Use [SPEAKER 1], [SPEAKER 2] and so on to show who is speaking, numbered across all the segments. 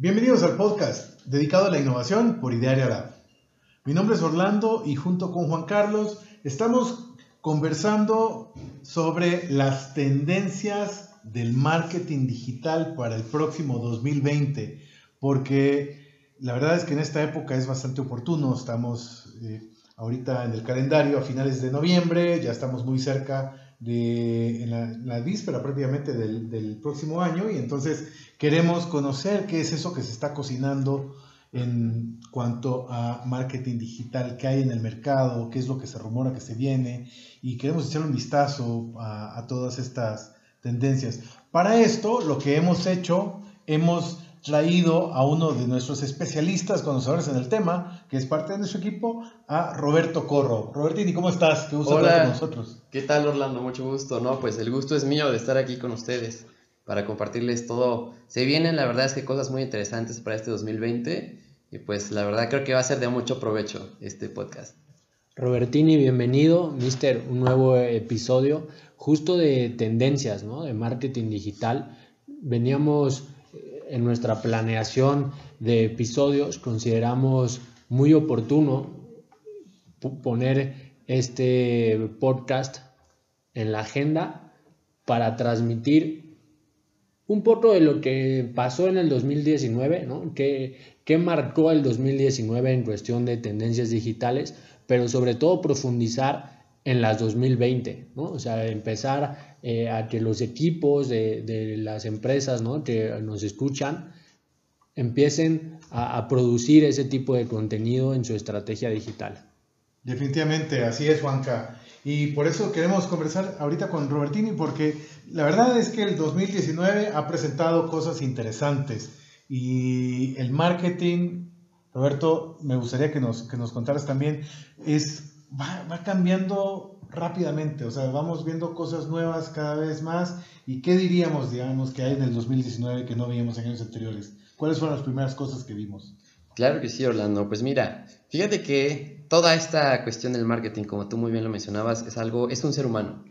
[SPEAKER 1] Bienvenidos al podcast dedicado a la innovación por Idearia Lab. Mi nombre es Orlando y junto con Juan Carlos estamos conversando sobre las tendencias del marketing digital para el próximo 2020, porque la verdad es que en esta época es bastante oportuno, estamos eh, ahorita en el calendario a finales de noviembre, ya estamos muy cerca de la, víspera prácticamente del, del, próximo año y entonces queremos conocer qué es eso que se está cocinando en cuanto a marketing digital, qué hay en el mercado, qué es lo que se rumora que se viene y queremos echar un vistazo a, a todas estas tendencias. Para esto lo que hemos hecho, hemos traído a uno de nuestros especialistas, conocedores en el tema, que es parte de nuestro equipo, a Roberto Corro. Robertini, ¿cómo estás?
[SPEAKER 2] Qué gusto estar con nosotros. ¿Qué tal, Orlando? Mucho gusto. No, pues el gusto es mío de estar aquí con ustedes para compartirles todo. Se vienen, la verdad es que cosas muy interesantes para este 2020 y pues la verdad creo que va a ser de mucho provecho este podcast.
[SPEAKER 3] Robertini, bienvenido, mister, un nuevo episodio justo de tendencias, ¿no? De marketing digital. Veníamos en nuestra planeación de episodios consideramos muy oportuno poner este podcast en la agenda para transmitir un poco de lo que pasó en el 2019, ¿no? ¿Qué, marcó el 2019 en cuestión de tendencias digitales, pero sobre todo profundizar en las 2020, ¿no? O sea, empezar eh, a que los equipos de, las empresas ¿no? que nos escuchan empiecen a, producir ese tipo de contenido en su estrategia digital.
[SPEAKER 1] Definitivamente, así es, Juanca. Y por eso queremos conversar ahorita con Robertini, porque la verdad es que el 2019 ha presentado cosas interesantes y el marketing, Roberto, me gustaría que nos, que nos contaras también, es, va, va cambiando rápidamente, o sea, vamos viendo cosas nuevas cada vez más. ¿Y qué diríamos, digamos, que hay en el 2019 que no veíamos en años anteriores? ¿Cuáles fueron las primeras cosas que vimos?
[SPEAKER 2] Claro que sí, Orlando. Pues mira, fíjate que toda esta cuestión del marketing, como tú muy bien lo mencionabas, es algo, es un ser humano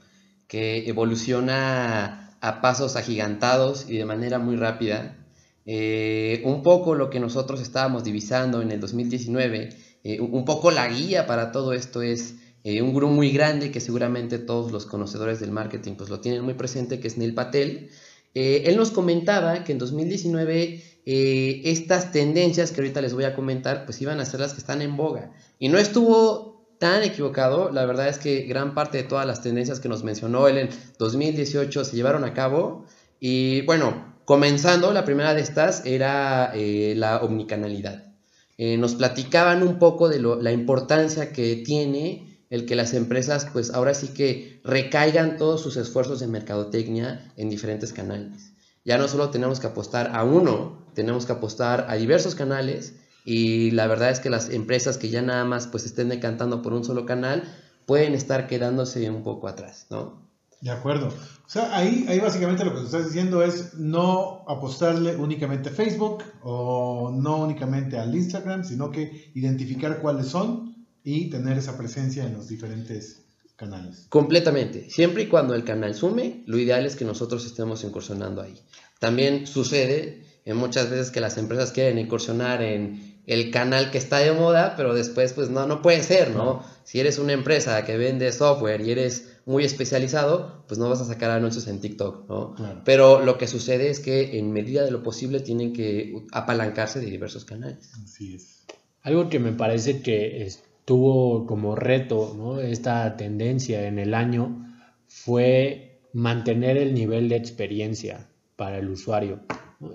[SPEAKER 2] que evoluciona a pasos agigantados y de manera muy rápida. Eh, un poco lo que nosotros estábamos divisando en el 2019, eh, un poco la guía para todo esto es eh, un grupo muy grande que seguramente todos los conocedores del marketing pues lo tienen muy presente, que es Neil Patel. Eh, él nos comentaba que en 2019 eh, estas tendencias que ahorita les voy a comentar pues iban a ser las que están en boga. Y no estuvo tan equivocado, la verdad es que gran parte de todas las tendencias que nos mencionó él en 2018 se llevaron a cabo. Y bueno, comenzando, la primera de estas era la omnicanalidad. nos platicaban un poco de la importancia que tiene el que las empresas pues ahora sí que recaigan todos sus esfuerzos de mercadotecnia en diferentes canales. Ya no solo tenemos que apostar a uno, tenemos que apostar a diversos canales y la verdad es que las empresas que ya nada más pues estén decantando por un solo canal pueden estar quedándose un poco atrás, ¿no?
[SPEAKER 1] De acuerdo. O sea, ahí, ahí básicamente lo que estás diciendo es no apostarle únicamente a Facebook o no únicamente al Instagram, sino que identificar cuáles son y tener esa presencia en los diferentes canales.
[SPEAKER 2] Completamente. Siempre y cuando el canal sume, lo ideal es que nosotros estemos incursionando ahí. También sucede en muchas veces que las empresas quieren incursionar en el canal que está de moda, pero después pues no, no puede ser, ¿no? Si eres una empresa que vende software y eres muy especializado, pues no vas a sacar anuncios en TikTok, ¿no? Pero lo que sucede es que en medida de lo posible tienen que apalancarse de diversos canales.
[SPEAKER 3] Así es. Algo que me parece que es, tuvo como reto esta tendencia en el año fue mantener el nivel de experiencia para el usuario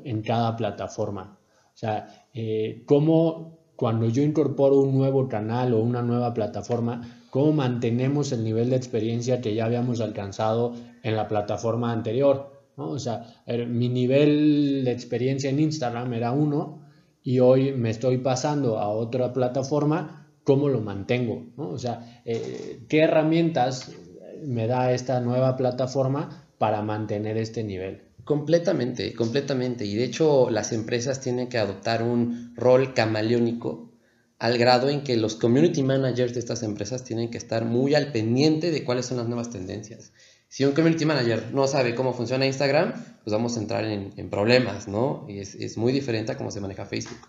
[SPEAKER 3] en cada plataforma. O sea, eh, cómo cuando yo incorporo un nuevo canal o una nueva plataforma, cómo mantenemos el nivel de experiencia que ya habíamos alcanzado en la plataforma anterior. O sea, mi nivel de experiencia en Instagram era uno y hoy me estoy pasando a otra plataforma cómo lo mantengo, ¿no? O sea, eh, qué herramientas me da esta nueva plataforma para mantener este nivel.
[SPEAKER 2] Completamente, completamente. Y de hecho las empresas tienen que adoptar un rol camaleónico al grado en que los community managers de estas empresas tienen que estar muy al pendiente de cuáles son las nuevas tendencias. Si un community manager no sabe cómo funciona Instagram, pues vamos a entrar en, en problemas, ¿no? Y es, es muy diferente a cómo se maneja Facebook.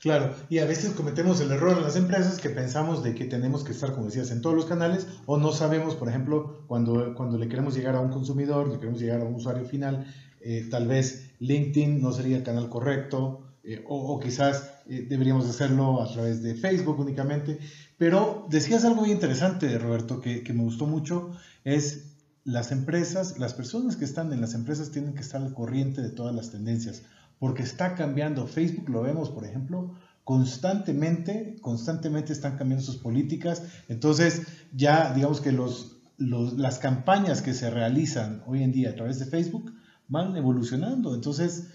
[SPEAKER 1] Claro, y a veces cometemos el error en las empresas que pensamos de que tenemos que estar, como decías, en todos los canales o no sabemos, por ejemplo, cuando, cuando le queremos llegar a un consumidor, le queremos llegar a un usuario final, eh, tal vez LinkedIn no sería el canal correcto eh, o, quizás eh, deberíamos hacerlo a través de Facebook únicamente. Pero decías algo muy interesante, Roberto, que, que me gustó mucho, es las empresas, las personas que están en las empresas tienen que estar al corriente de todas las tendencias porque está cambiando. Facebook lo vemos, por ejemplo, constantemente, constantemente están cambiando sus políticas. Entonces, ya digamos que los, las campañas que se realizan hoy en día a través de Facebook van evolucionando. Entonces,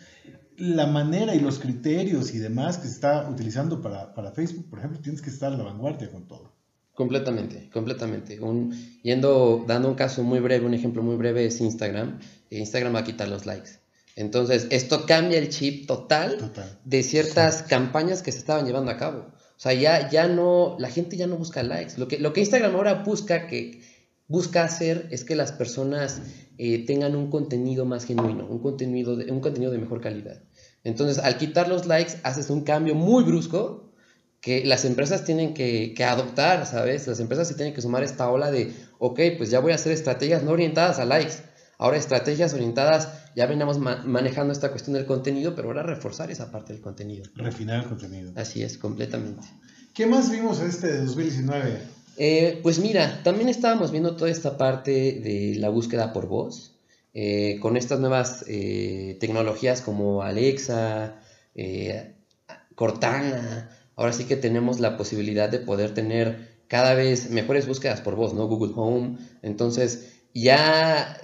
[SPEAKER 1] la manera y los criterios y demás que se está utilizando para, para Facebook, por ejemplo, tienes que estar a la vanguardia con todo.
[SPEAKER 2] Completamente, completamente. Yendo, dando un caso muy breve, un ejemplo muy breve es Instagram. Instagram va a quitar los likes. Entonces, esto cambia el chip total, total. de ciertas sí. campañas que se estaban llevando a cabo. O sea, ya, ya no, la gente ya no busca likes. Lo que, lo que Instagram ahora busca, que busca hacer es que las personas eh, tengan un contenido más genuino, un contenido, de, un contenido de mejor calidad. Entonces, al quitar los likes, haces un cambio muy brusco que las empresas tienen que, que adoptar, ¿sabes? Las empresas se tienen que sumar esta ola de, ok, pues ya voy a hacer estrategias no orientadas a likes, Ahora estrategias orientadas, ya veníamos ma manejando esta cuestión del contenido, pero ahora reforzar esa parte del contenido.
[SPEAKER 1] Refinar el contenido.
[SPEAKER 2] Así es, completamente.
[SPEAKER 1] ¿Qué más vimos en este de 2019?
[SPEAKER 2] Eh, pues mira, también estábamos viendo toda esta parte de la búsqueda por voz, eh, con estas nuevas eh, tecnologías como Alexa, eh, Cortana, ahora sí que tenemos la posibilidad de poder tener cada vez mejores búsquedas por voz, ¿no? Google Home, entonces ya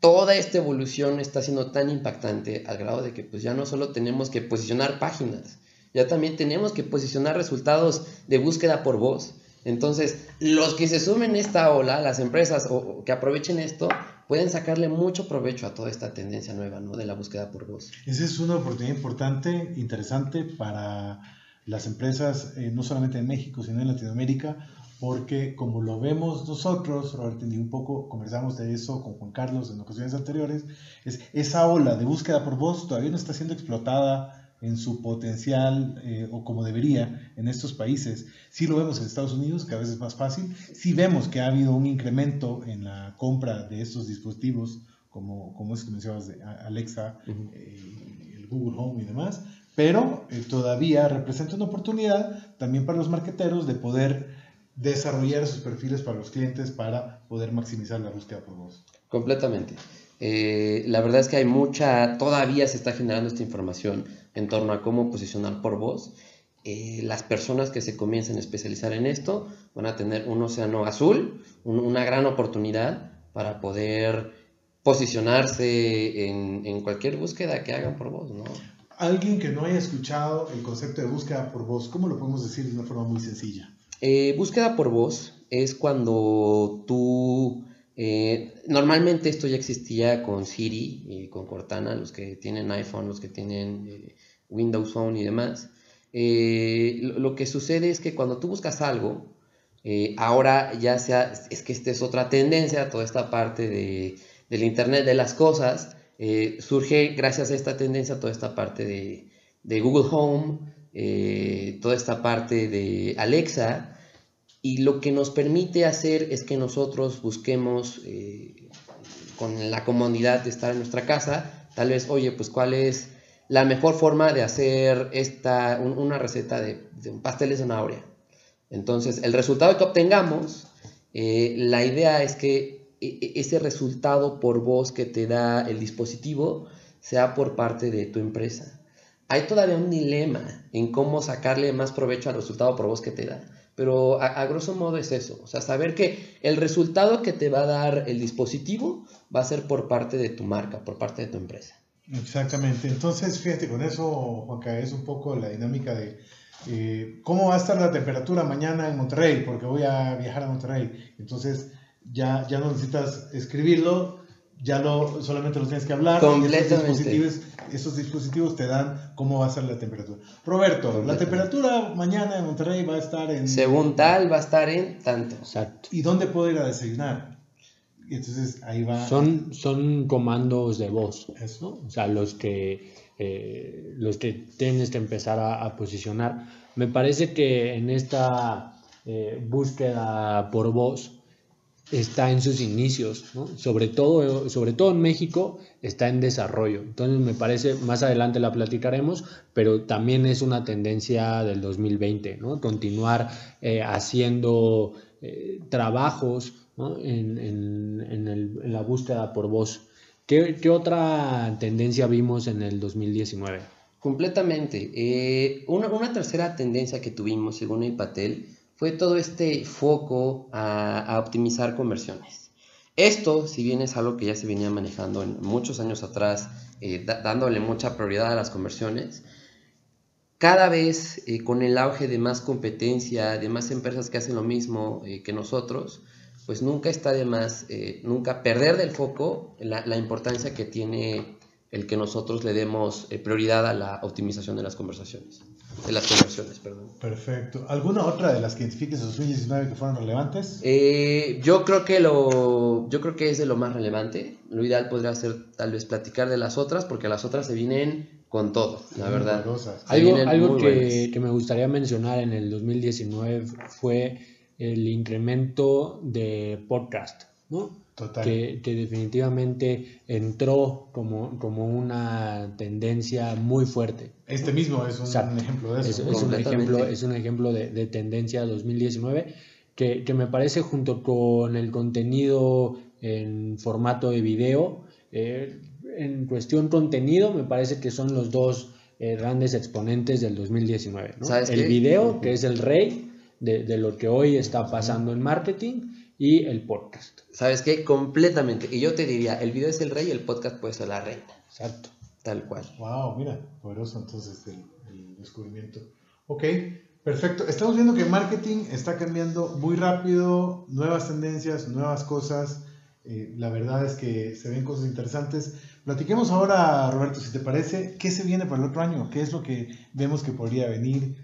[SPEAKER 2] toda esta evolución está siendo tan impactante al grado de que pues ya no solo tenemos que posicionar páginas, ya también tenemos que posicionar resultados de búsqueda por voz. Entonces, los que se sumen a esta ola, las empresas o, que aprovechen esto, pueden sacarle mucho provecho a toda esta tendencia nueva ¿no? de la búsqueda por voz.
[SPEAKER 1] Esa es una oportunidad importante, interesante para las empresas, eh, no solamente en México, sino en Latinoamérica, porque como lo vemos nosotros, Roberto, y un poco conversamos de eso con Juan Carlos en ocasiones anteriores, es esa ola de búsqueda por voz todavía no está siendo explotada en su potencial eh, o como debería en estos países. Sí lo vemos en Estados Unidos, cada vez es más fácil. Sí vemos que ha habido un incremento en la compra de estos dispositivos, como, como es que mencionabas de Alexa, uh -huh. eh, el Google Home y demás, pero eh, todavía representa una oportunidad también para los marqueteros de poder desarrollar sus perfiles para los clientes para poder maximizar la búsqueda por voz.
[SPEAKER 2] Completamente. Eh, la verdad es que hay mucha, todavía se está generando esta información en torno a cómo posicionar por voz. Eh, las personas que se comiencen a especializar en esto van a tener un océano azul, un, una gran oportunidad para poder posicionarse en, en, cualquier búsqueda que hagan por voz, ¿no?
[SPEAKER 1] Alguien que no haya escuchado el concepto de búsqueda por voz, ¿cómo lo podemos decir de una forma muy sencilla?
[SPEAKER 2] Eh, búsqueda por voz es cuando tú... Eh, normalmente esto ya existía con Siri y con Cortana, los que tienen iPhone, los que tienen eh, Windows Phone y demás. Lo, lo, que sucede es que cuando tú buscas algo, ahora ya sea, es que esta es otra tendencia, toda esta parte de, del Internet de las cosas, surge gracias a esta tendencia toda esta parte de, de Google Home, eh, toda esta parte de Alexa y lo que nos permite hacer es que nosotros busquemos eh, con la comodidad de estar en nuestra casa, tal vez, oye, pues cuál es la mejor forma de hacer esta, un, una receta de, un pastel de zanahoria. Entonces, el resultado que obtengamos, eh, la idea es que ese resultado por voz que te da el dispositivo sea por parte de tu empresa hay todavía un dilema en cómo sacarle más provecho al resultado por voz que te da. Pero a, grosso modo es eso, o sea, saber que el resultado que te va a dar el dispositivo va a ser por parte de tu marca, por parte de tu empresa.
[SPEAKER 1] Exactamente, entonces fíjate con eso, Juanca, es un poco la dinámica de eh, cómo va a estar la temperatura mañana en Monterrey, porque voy a viajar a Monterrey. Entonces ya, ya no necesitas escribirlo, ya lo, solamente los tienes que hablar.
[SPEAKER 2] Completamente.
[SPEAKER 1] Y estos dispositivos, estos dispositivos te dan cómo va a ser la temperatura. Roberto, la temperatura mañana en Monterrey va a estar en...
[SPEAKER 2] Según tal, va a estar en tanto.
[SPEAKER 1] Exacto. ¿Y dónde puedo ir a desayunar? y entonces ahí va.
[SPEAKER 3] Son, son comandos de voz,
[SPEAKER 1] Eso.
[SPEAKER 3] ¿no? O sea, los que, eh, los que tienes que empezar a, a posicionar. Me parece que en esta eh, búsqueda por voz está en sus inicios, sobre, todo, sobre todo en México está en desarrollo. Entonces me parece, más adelante la platicaremos, pero también es una tendencia del 2020, ¿no? continuar eh, haciendo eh, trabajos en, en, en, la búsqueda por voz. ¿Qué, ¿Qué, otra tendencia vimos en el 2019?
[SPEAKER 2] Completamente. Eh, una, una tercera tendencia que tuvimos, según el Patel, fue todo este foco a, optimizar conversiones. Esto, si bien es algo que ya se venía manejando en muchos años atrás, eh, dándole mucha prioridad a las conversiones, cada vez eh, con el auge de más competencia, de más empresas que hacen lo mismo eh, que nosotros, pues nunca está de más, eh, nunca perder del foco la, importancia que tiene el que nosotros le demos prioridad a la optimización de las conversaciones de las conversiones, perdón.
[SPEAKER 1] Perfecto. ¿Alguna otra de las que identifiques en 2019 que fueron relevantes?
[SPEAKER 2] Eh, yo creo que lo, yo creo que es de lo más relevante. Lo ideal podría ser tal vez platicar de las otras, porque las otras se vienen con todo, la verdad.
[SPEAKER 3] Algo,
[SPEAKER 2] vienen
[SPEAKER 3] algo
[SPEAKER 2] muy
[SPEAKER 3] que, que me gustaría mencionar en el 2019 fue el incremento de podcast, ¿no?
[SPEAKER 1] Total.
[SPEAKER 3] que, que definitivamente entró como, como una tendencia muy fuerte.
[SPEAKER 1] Este mismo es un,
[SPEAKER 3] Exacto.
[SPEAKER 1] ejemplo de
[SPEAKER 3] Es,
[SPEAKER 1] eso.
[SPEAKER 3] es un ejemplo, es un ejemplo de, de tendencia 2019 que, que me parece junto con el contenido en formato de video, eh, en cuestión contenido, me parece que son los dos eh, grandes exponentes del 2019. ¿no?
[SPEAKER 2] ¿Sabes
[SPEAKER 3] El
[SPEAKER 2] qué?
[SPEAKER 3] video, que es el rey de, de lo que hoy está pasando en marketing, y el podcast.
[SPEAKER 2] ¿Sabes qué? Completamente. Y yo te diría, el video es el rey y el podcast puede ser la reina.
[SPEAKER 3] Exacto.
[SPEAKER 2] Tal cual.
[SPEAKER 1] Wow, mira, poderoso entonces el, el descubrimiento. Ok, perfecto. Estamos viendo que marketing está cambiando muy rápido, nuevas tendencias, nuevas cosas. Eh, la verdad es que se ven cosas interesantes. Platiquemos ahora, Roberto, si te parece, ¿qué se viene para el otro año? ¿Qué es lo que vemos que podría venir?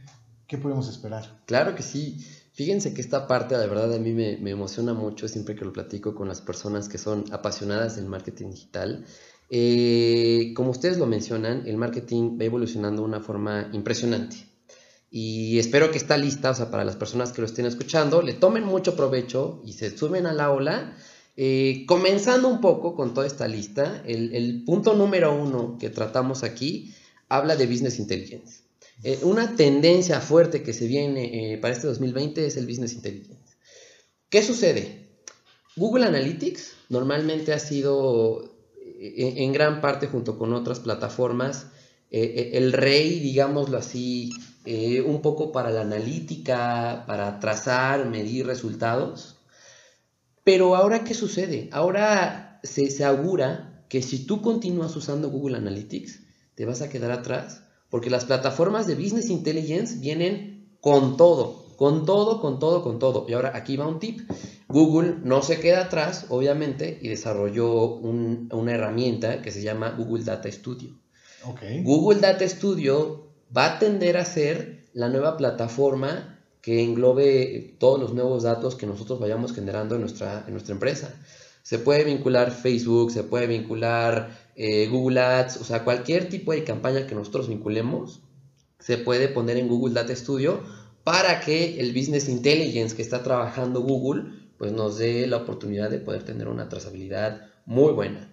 [SPEAKER 1] ¿Qué podemos esperar?
[SPEAKER 2] Claro que sí. Fíjense que esta parte, la verdad, a mí me, me, emociona mucho siempre que lo platico con las personas que son apasionadas del marketing digital. Eh, como ustedes lo mencionan, el marketing va evolucionando de una forma impresionante. Y espero que esta lista, o sea, para las personas que lo estén escuchando, le tomen mucho provecho y se suben a la ola. Eh, comenzando un poco con toda esta lista, el, el punto número uno que tratamos aquí habla de Business Intelligence. Eh, una tendencia fuerte que se viene eh, para este 2020 es el Business Intelligence. ¿Qué sucede? Google Analytics normalmente ha sido en, en gran parte junto con otras plataformas eh, el rey, digámoslo así, eh, un poco para la analítica, para trazar, medir resultados. Pero ahora, ¿qué sucede? Ahora se, se augura que si tú continúas usando Google Analytics, te vas a quedar atrás porque las plataformas de Business Intelligence vienen con todo, con todo, con todo, con todo. Y ahora aquí va un tip. Google no se queda atrás, obviamente, y desarrolló un, una herramienta que se llama Google Data Studio.
[SPEAKER 1] Okay.
[SPEAKER 2] Google Data Studio va a tender a ser la nueva plataforma que englobe todos los nuevos datos que nosotros vayamos generando en nuestra, en nuestra empresa. Se puede vincular Facebook, se puede vincular eh, Google Ads, o sea, cualquier tipo de campaña que nosotros vinculemos, se puede poner en Google Data Studio para que el Business Intelligence que está trabajando Google, pues nos dé la oportunidad de poder tener una trazabilidad muy buena.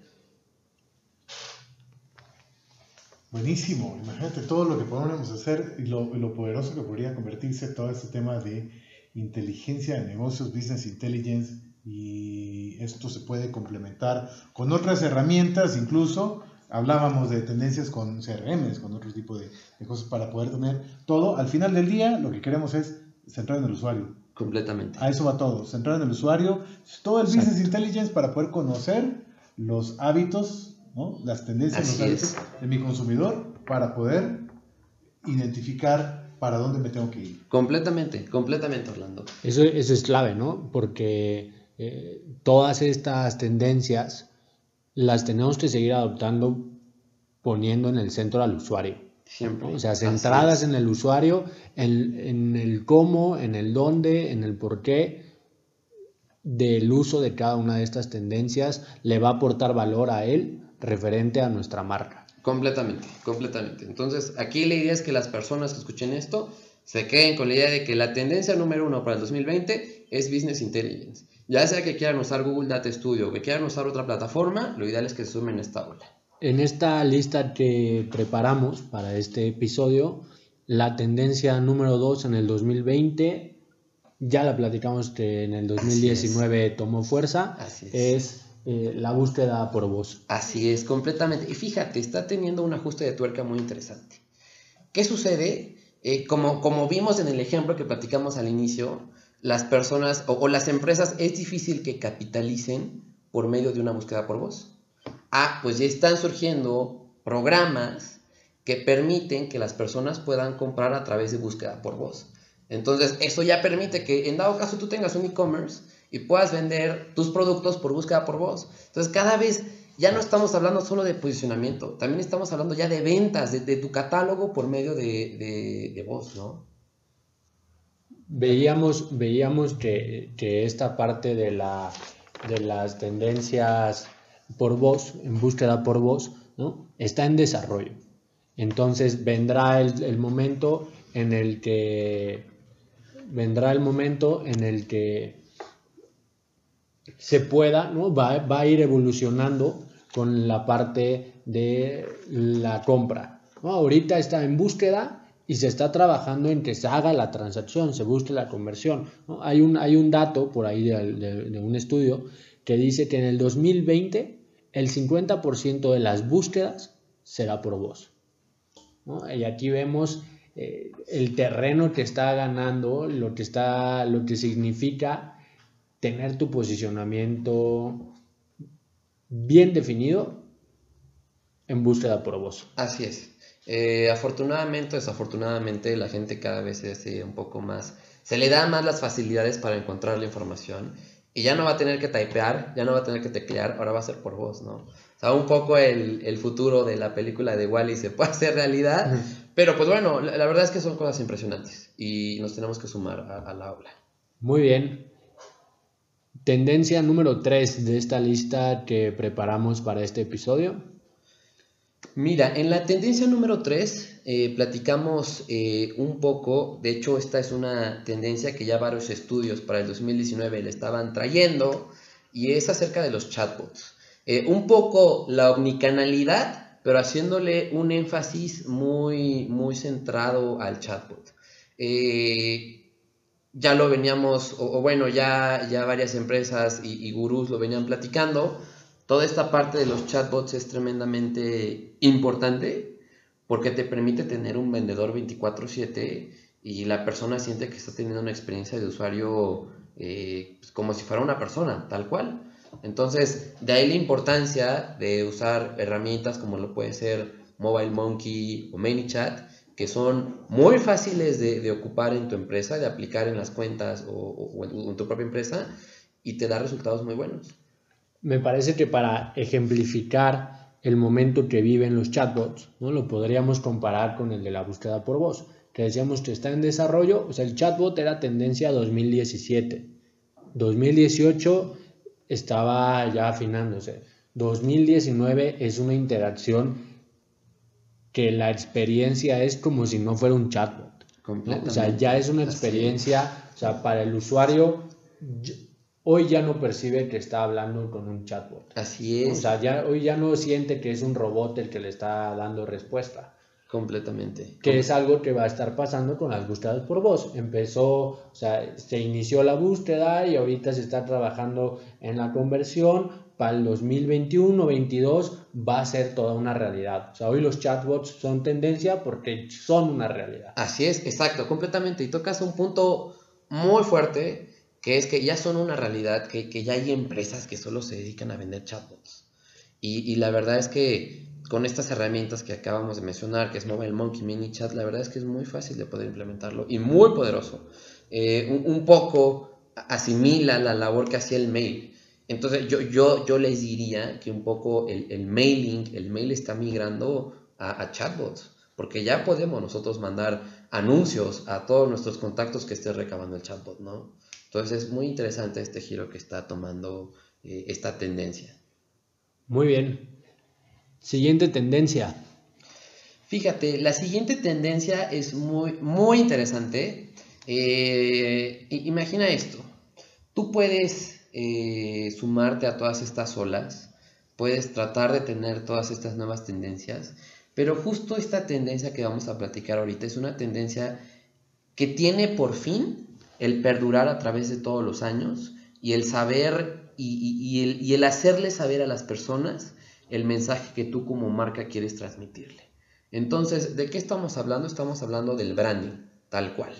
[SPEAKER 1] Buenísimo, imagínate todo lo que podemos hacer y lo, lo, poderoso que podría convertirse todo este tema de inteligencia de negocios, business intelligence, y esto se puede complementar con otras herramientas, incluso hablábamos de tendencias con CRMs, con otro tipo de, de cosas para poder tener todo. Al final del día, lo que queremos es centrar en el usuario.
[SPEAKER 2] Completamente.
[SPEAKER 1] A eso va todo, centrar en el usuario, todo el Exacto. business intelligence para poder conocer los hábitos, ¿no? las tendencias los hábitos de mi consumidor para poder identificar para dónde me tengo que ir.
[SPEAKER 2] Completamente, completamente, Orlando.
[SPEAKER 3] Eso, eso es clave, ¿no? Porque eh, todas estas tendencias las tenemos que seguir adoptando poniendo en el centro al usuario.
[SPEAKER 2] Siempre.
[SPEAKER 3] ¿no? O sea, centradas en el usuario, en, en, el cómo, en el dónde, en el por qué. del uso de cada una de estas tendencias le va a aportar valor a él referente a nuestra marca.
[SPEAKER 2] Completamente, completamente. Entonces, aquí la idea es que las personas que escuchen esto se queden con la idea de que la tendencia número uno para el 2020 es Business Intelligence. Ya sea que quieran usar Google Data Studio o que quieran usar otra plataforma, lo ideal es que se sumen a esta ola.
[SPEAKER 3] En esta lista que preparamos para este episodio, la tendencia número 2 en el 2020, ya la platicamos que en el 2019 tomó fuerza, es, eh, la búsqueda por voz.
[SPEAKER 2] Así es, completamente. Y fíjate, está teniendo un ajuste de tuerca muy interesante. ¿Qué sucede? Eh, como, como vimos en el ejemplo que platicamos al inicio, las personas o, las empresas es difícil que capitalicen por medio de una búsqueda por voz. Ah, pues ya están surgiendo programas que permiten que las personas puedan comprar a través de búsqueda por voz. Entonces, eso ya permite que en dado caso tú tengas un e-commerce y puedas vender tus productos por búsqueda por voz. Entonces, cada vez ya no estamos hablando solo de posicionamiento, también estamos hablando ya de ventas, de, tu catálogo por medio de, voz, ¿no?
[SPEAKER 3] Veíamos, veíamos que, esta parte de, la, de las tendencias por voz, en búsqueda por voz, ¿no? está en desarrollo. Entonces vendrá el, momento en el que vendrá el momento en el que se pueda, ¿no? va, va a ir evolucionando con la parte de la compra. Ahorita está en búsqueda y se está trabajando en que se haga la transacción, se busque la conversión. Hay, un, hay un dato por ahí de, un estudio que dice que en el 2020 el 50% de las búsquedas será por voz. Y aquí vemos eh, el terreno que está ganando, lo que, está, lo que significa tener tu posicionamiento bien definido en búsqueda por voz.
[SPEAKER 2] Así es. Eh, afortunadamente, desafortunadamente, la gente cada vez se un poco más, se le da más las facilidades para encontrar la información y ya no va a tener que typear, ya no va a tener que teclear, ahora va a ser por voz, ¿no? O sea, un poco el, futuro de la película de Wally se puede hacer realidad, pero pues bueno, la, verdad es que son cosas impresionantes y nos tenemos que sumar a, la aula.
[SPEAKER 3] Muy bien. Tendencia número 3 de esta lista que preparamos para este episodio.
[SPEAKER 2] Mira, en la tendencia número 3 eh, platicamos eh, un poco, de hecho esta es una tendencia que ya varios estudios para el 2019 le estaban trayendo y es acerca de los chatbots. Eh, un poco la omnicanalidad, pero haciéndole un énfasis muy, muy centrado al chatbot. ya lo veníamos, o, bueno, ya, ya varias empresas y, y gurús lo venían platicando toda esta parte de los chatbots es tremendamente importante porque te permite tener un vendedor 24/7 y la persona siente que está teniendo una experiencia de usuario eh, pues, como si fuera una persona, tal cual. Entonces, de ahí la importancia de usar herramientas como lo puede ser Mobile Monkey o ManyChat, que son muy fáciles de, ocupar en tu empresa, de aplicar en las cuentas o en tu propia empresa y te da resultados muy buenos
[SPEAKER 3] me parece que para ejemplificar el momento que viven los chatbots, ¿no? lo podríamos comparar con el de la búsqueda por voz, que decíamos que está en desarrollo, o sea, el chatbot era tendencia 2017, 2018 estaba ya afinándose, 2019 es una interacción que la experiencia es como si no fuera un chatbot. O sea, ya es una experiencia, o sea, para el usuario hoy ya no percibe que está hablando con un chatbot.
[SPEAKER 2] Así es.
[SPEAKER 3] O sea, ya, hoy ya no siente que es un robot el que le está dando respuesta.
[SPEAKER 2] Completamente.
[SPEAKER 3] Que es algo que va a estar pasando con las búsquedas por voz. Empezó, o sea, se inició la búsqueda y ahorita se está trabajando en la conversión. Para el 2021-22 va a ser toda una realidad. O sea, hoy los chatbots son tendencia porque son una realidad.
[SPEAKER 2] Así es, exacto, completamente. Y tocas un punto muy fuerte que es que ya son una realidad, que, ya hay empresas que solo se dedican a vender chatbots. Y, la verdad es que con estas herramientas que acabamos de mencionar, que es Mobile Monkey, Mini Chat, la verdad es que es muy fácil de poder implementarlo y muy poderoso. Eh, un, poco asimila la labor que hacía el mail. Entonces yo, yo, yo les diría que un poco el, mailing, el mail está migrando a, a chatbots, porque ya podemos nosotros mandar anuncios a todos nuestros contactos que esté recabando el chatbot, ¿no? Entonces es muy interesante este giro que está tomando eh, esta tendencia.
[SPEAKER 3] Muy bien. Siguiente tendencia.
[SPEAKER 2] Fíjate, la siguiente tendencia es muy, muy interesante. Eh, imagina esto. Tú puedes eh, sumarte a todas estas olas, puedes tratar de tener todas estas nuevas tendencias, pero justo esta tendencia que vamos a platicar ahorita es una tendencia que tiene por fin el perdurar a través de todos los años y el saber y, el, hacerle saber a las personas el mensaje que tú como marca quieres transmitirle. Entonces, ¿de qué estamos hablando? Estamos hablando del branding, tal cual.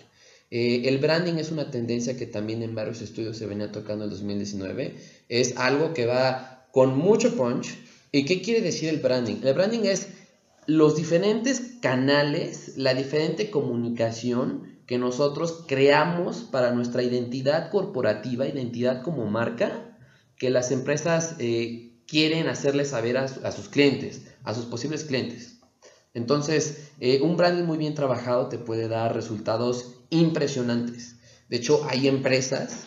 [SPEAKER 2] Eh, el branding es una tendencia que también en varios estudios se venía tocando en 2019. Es algo que va con mucho punch. ¿Y qué quiere decir el branding? El branding es los diferentes canales, la diferente comunicación que nosotros creamos para nuestra identidad corporativa, identidad como marca, que las empresas eh, quieren hacerle saber a, sus clientes, a sus posibles clientes. Entonces, eh, un branding muy bien trabajado te puede dar resultados impresionantes. De hecho, hay empresas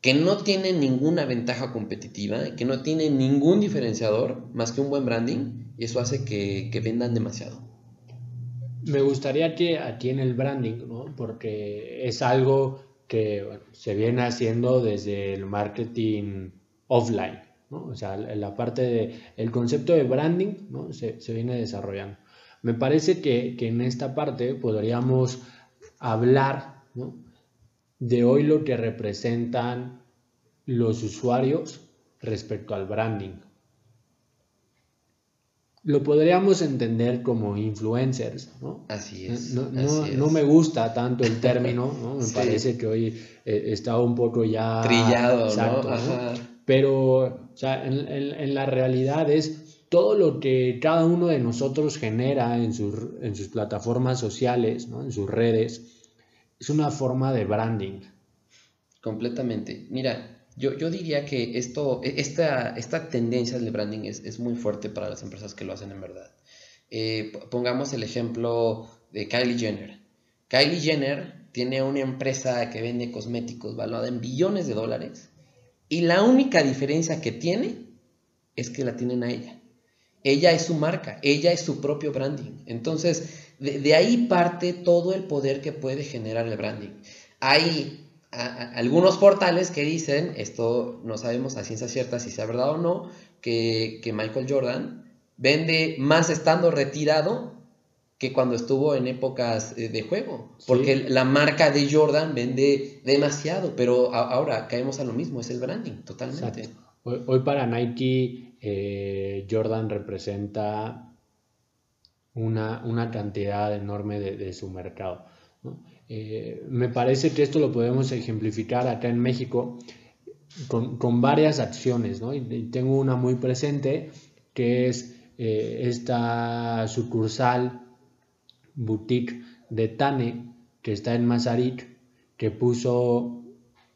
[SPEAKER 2] que no tienen ninguna ventaja competitiva, que no tienen ningún diferenciador más que un buen branding, y eso hace que, que vendan demasiado.
[SPEAKER 3] Me gustaría que aquí en el branding, ¿no? porque es algo que se viene haciendo desde el marketing offline, ¿no? o sea, la parte de, el concepto de branding ¿no? se, se viene desarrollando. Me parece que, que, en esta parte podríamos hablar ¿no? de hoy lo que representan los usuarios respecto al branding lo podríamos entender como influencers, ¿no?
[SPEAKER 2] Así es.
[SPEAKER 3] No, no, me gusta tanto el término, ¿no? Me parece que hoy eh, está un poco ya...
[SPEAKER 2] Trillado, ¿no?
[SPEAKER 3] Pero, o sea, en, en, la realidad es todo lo que cada uno de nosotros genera en sus, en sus plataformas sociales, ¿no? En sus redes, es una forma de branding.
[SPEAKER 2] Completamente. Mira, yo, yo diría que esto, e, esta, esta tendencia del branding es, es, muy fuerte para las empresas que lo hacen en verdad. Eh, pongamos el ejemplo de Kylie Jenner. Kylie Jenner tiene una empresa que vende cosméticos valuada en billones de dólares y la única diferencia que tiene es que la tienen a ella. Ella es su marca, ella es su propio branding. Entonces, de, de ahí parte todo el poder que puede generar el branding. Hay algunos portales que dicen, esto no sabemos a ciencia cierta si sea verdad o no, que, Michael Jordan vende más estando retirado que cuando estuvo en épocas eh, de juego. Porque la marca de Jordan vende demasiado, pero ahora caemos a lo mismo, es el branding, totalmente.
[SPEAKER 3] Hoy, para Nike, eh, Jordan representa una, una cantidad enorme de, de su mercado. Eh, me parece que esto lo podemos ejemplificar acá en México con, varias acciones, ¿no? Y, tengo una muy presente que es eh, esta sucursal boutique de Tane que está en Mazarik, que puso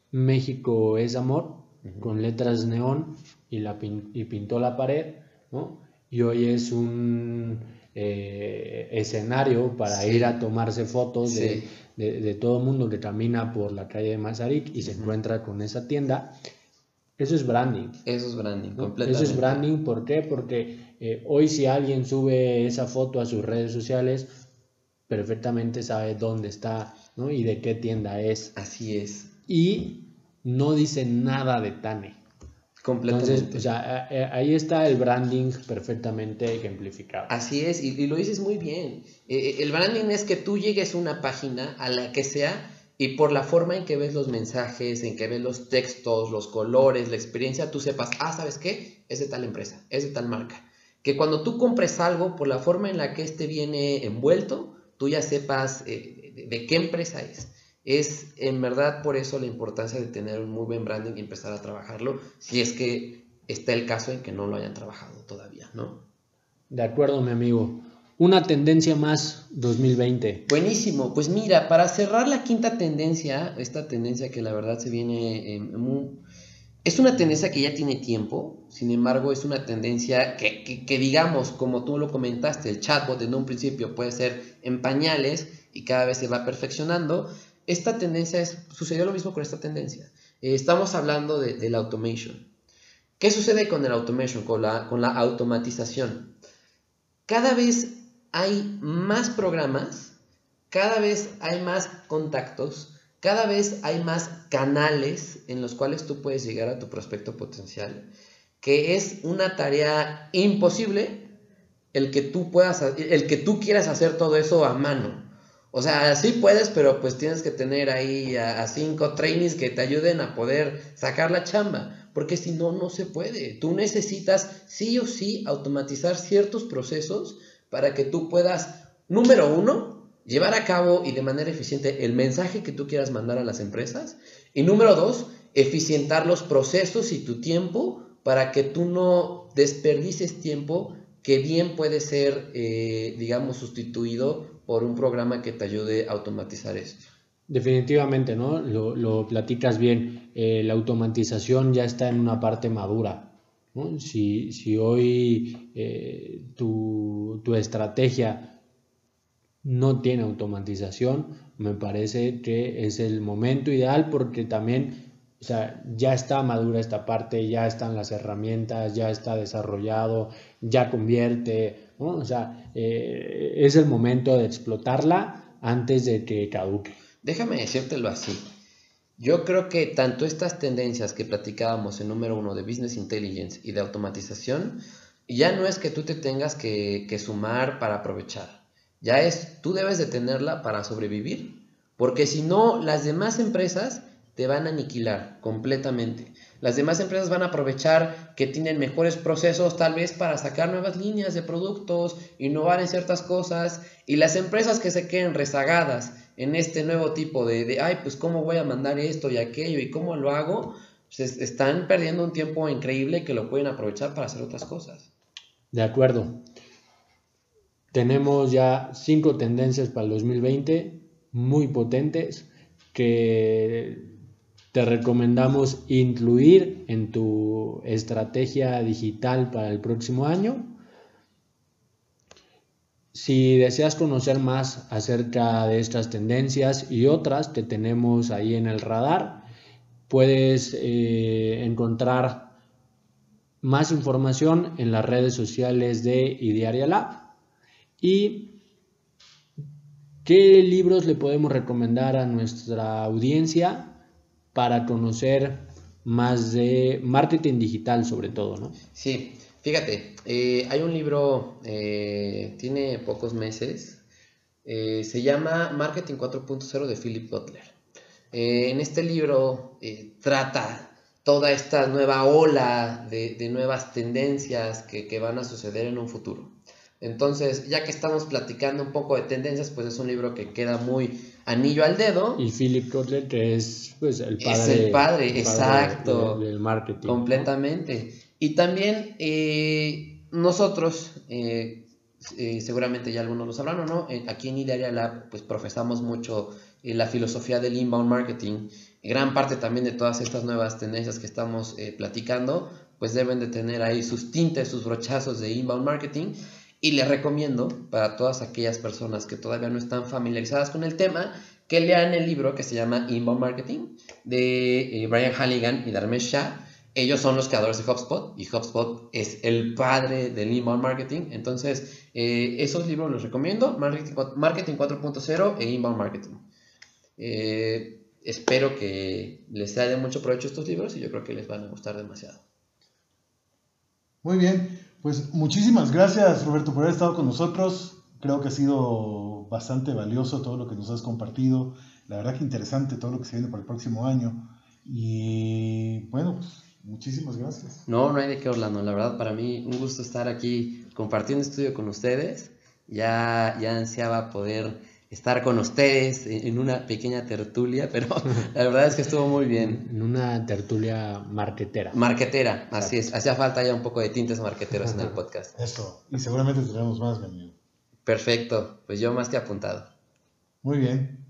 [SPEAKER 3] México es amor con letras neón y, la y pintó la pared, ¿no? Y hoy es un eh, escenario para ir a tomarse fotos de, de, todo el mundo que camina por la calle de Mazarik y se encuentra con esa tienda. Eso es branding.
[SPEAKER 2] Eso es branding, completamente.
[SPEAKER 3] Eso es branding, ¿por qué? Porque eh, hoy si alguien sube esa foto a sus redes sociales, perfectamente sabe dónde está ¿no? y de qué tienda es.
[SPEAKER 2] Así es.
[SPEAKER 3] Y no dice nada de Tane. Completamente. o sea, ahí está el branding perfectamente ejemplificado.
[SPEAKER 2] Así es, y, lo dices muy bien. Eh, eh, el branding es que tú llegues a una página, a la que sea, y por la forma en que ves los mensajes, en que ves los textos, los colores, la experiencia, tú sepas, ah, ¿sabes qué? Es de tal empresa, es de tal marca. Que cuando tú compres algo, por la forma en la que este viene envuelto, tú ya sepas eh, de qué empresa es. Es en verdad por eso la importancia de tener un muy buen branding y empezar a trabajarlo, si es que está el caso en que no lo hayan trabajado todavía, ¿no?
[SPEAKER 3] De acuerdo, mi amigo. Una tendencia más 2020.
[SPEAKER 2] Buenísimo. Pues mira, para cerrar la quinta tendencia, esta tendencia que la verdad se viene Es una tendencia que ya tiene tiempo, sin embargo es una tendencia que, que, digamos, como tú lo comentaste, el chatbot en un principio puede ser en pañales y cada vez se va perfeccionando, esta tendencia es, sucedió lo mismo con esta tendencia. Eh, estamos hablando de, la automation. ¿Qué sucede con el automation, con la, con la automatización? Cada vez hay más programas, cada vez hay más contactos, cada vez hay más canales en los cuales tú puedes llegar a tu prospecto potencial, que es una tarea imposible el que tú puedas, el que tú quieras hacer todo eso a mano. O sea, sí puedes, pero pues tienes que tener ahí a, cinco trainees que te ayuden a poder sacar la chamba, porque si no, no se puede. Tú necesitas sí o sí automatizar ciertos procesos para que tú puedas, número uno, llevar a cabo y de manera eficiente el mensaje que tú quieras mandar a las empresas. Y número dos, eficientar los procesos y tu tiempo para que tú no desperdices tiempo que bien puede ser, eh, digamos, sustituido por un programa que te ayude a automatizar esto.
[SPEAKER 3] Definitivamente, ¿no? Lo, platicas bien. Eh, la automatización ya está en una parte madura. Si, hoy eh, tu, tu, estrategia no tiene automatización, me parece que es el momento ideal porque también o sea, ya está madura esta parte, ya están las herramientas, ya está desarrollado, ya convierte, O sea, eh, es el momento de explotarla antes de que caduque.
[SPEAKER 2] Déjame decírtelo así. Yo creo que tanto estas tendencias que platicábamos en número uno de Business Intelligence y de automatización, ya no es que tú te tengas que, que sumar para aprovechar. Ya es, tú debes de tenerla para sobrevivir. Porque si no, las demás empresas te van a aniquilar completamente. Las demás empresas van a aprovechar que tienen mejores procesos tal vez para sacar nuevas líneas de productos, innovar en ciertas cosas y las empresas que se queden rezagadas en este nuevo tipo de, de ay, pues cómo voy a mandar esto y aquello y cómo lo hago, pues están perdiendo un tiempo increíble que lo pueden aprovechar para hacer otras cosas.
[SPEAKER 3] De acuerdo. Tenemos ya cinco tendencias para el 2020 muy potentes que te recomendamos incluir en tu estrategia digital para el próximo año. Si deseas conocer más acerca de estas tendencias y otras que tenemos ahí en el radar, puedes eh, encontrar más información en las redes sociales de Idearia Lab. ¿Y qué libros le podemos recomendar a nuestra audiencia? Para conocer más de marketing digital sobre todo, ¿no?
[SPEAKER 2] Sí, fíjate, eh, hay un libro, eh, tiene pocos meses, eh, se llama Marketing 4.0 de Philip Butler. en este libro trata toda esta nueva ola de, nuevas tendencias que, van a suceder en un futuro. Entonces, ya que estamos platicando un poco de tendencias, pues es un libro que queda muy anillo al dedo.
[SPEAKER 3] Y Philip Kotler, que es pues, el padre.
[SPEAKER 2] Es el padre, exacto.
[SPEAKER 3] del marketing.
[SPEAKER 2] Completamente. Y también eh, nosotros, eh, eh, seguramente ya algunos lo sabrán o no, aquí en Idearia Lab, pues profesamos mucho la filosofía del inbound marketing. Gran parte también de todas estas nuevas tendencias que estamos platicando, pues deben de tener ahí sus tintes, sus brochazos de inbound marketing. Y les recomiendo para todas aquellas personas que todavía no están familiarizadas con el tema, que lean el libro que se llama Inbound Marketing de eh, Brian Halligan y Dharmesh Shah. Ellos son los creadores de HubSpot y HubSpot es el padre del inbound marketing. Entonces, eh, esos libros los recomiendo: Marketing, 4.0 e Inbound Marketing. Eh, espero que les sea de mucho provecho estos libros y yo creo que les van a gustar demasiado.
[SPEAKER 1] Muy bien. Pues muchísimas gracias Roberto por haber estado con nosotros. Creo que ha sido bastante valioso todo lo que nos has compartido. La verdad que interesante todo lo que se viene para el próximo año. Y bueno, pues muchísimas gracias.
[SPEAKER 2] No, no hay de qué Orlando. La verdad para mí un gusto estar aquí compartiendo estudio con ustedes. Ya, ya ansiaba poder estar con ustedes en una pequeña tertulia, pero la verdad es que estuvo muy bien.
[SPEAKER 3] En una tertulia marquetera.
[SPEAKER 2] Marquetera, así es. Hacía falta ya un poco de tintes marqueteros en el podcast.
[SPEAKER 1] Eso, y seguramente tendremos más, mi
[SPEAKER 2] Perfecto, pues yo más que apuntado.
[SPEAKER 1] Muy bien.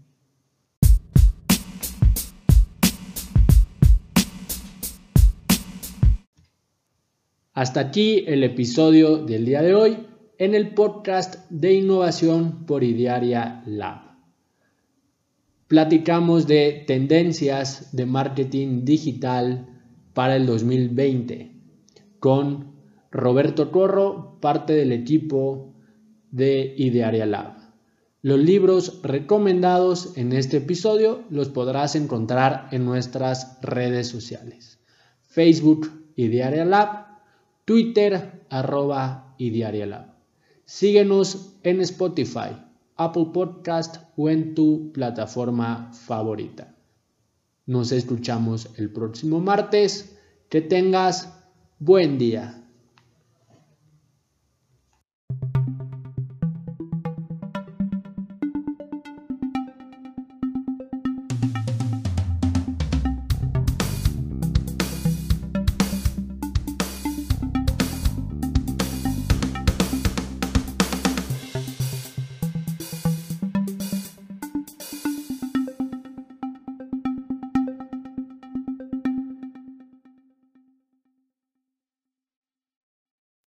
[SPEAKER 3] Hasta aquí el episodio del día de hoy en el podcast de innovación por Idearia Lab. platicamos de tendencias de marketing digital para el 2020 con Roberto Corro, parte del equipo de Idearia Lab. Los libros recomendados en este episodio los podrás encontrar en nuestras redes sociales. Facebook Idearia Lab, Twitter arroba Idearia Lab. Síguenos en Spotify, Apple Podcast o en tu plataforma favorita. Nos escuchamos el próximo martes. Que tengas buen día.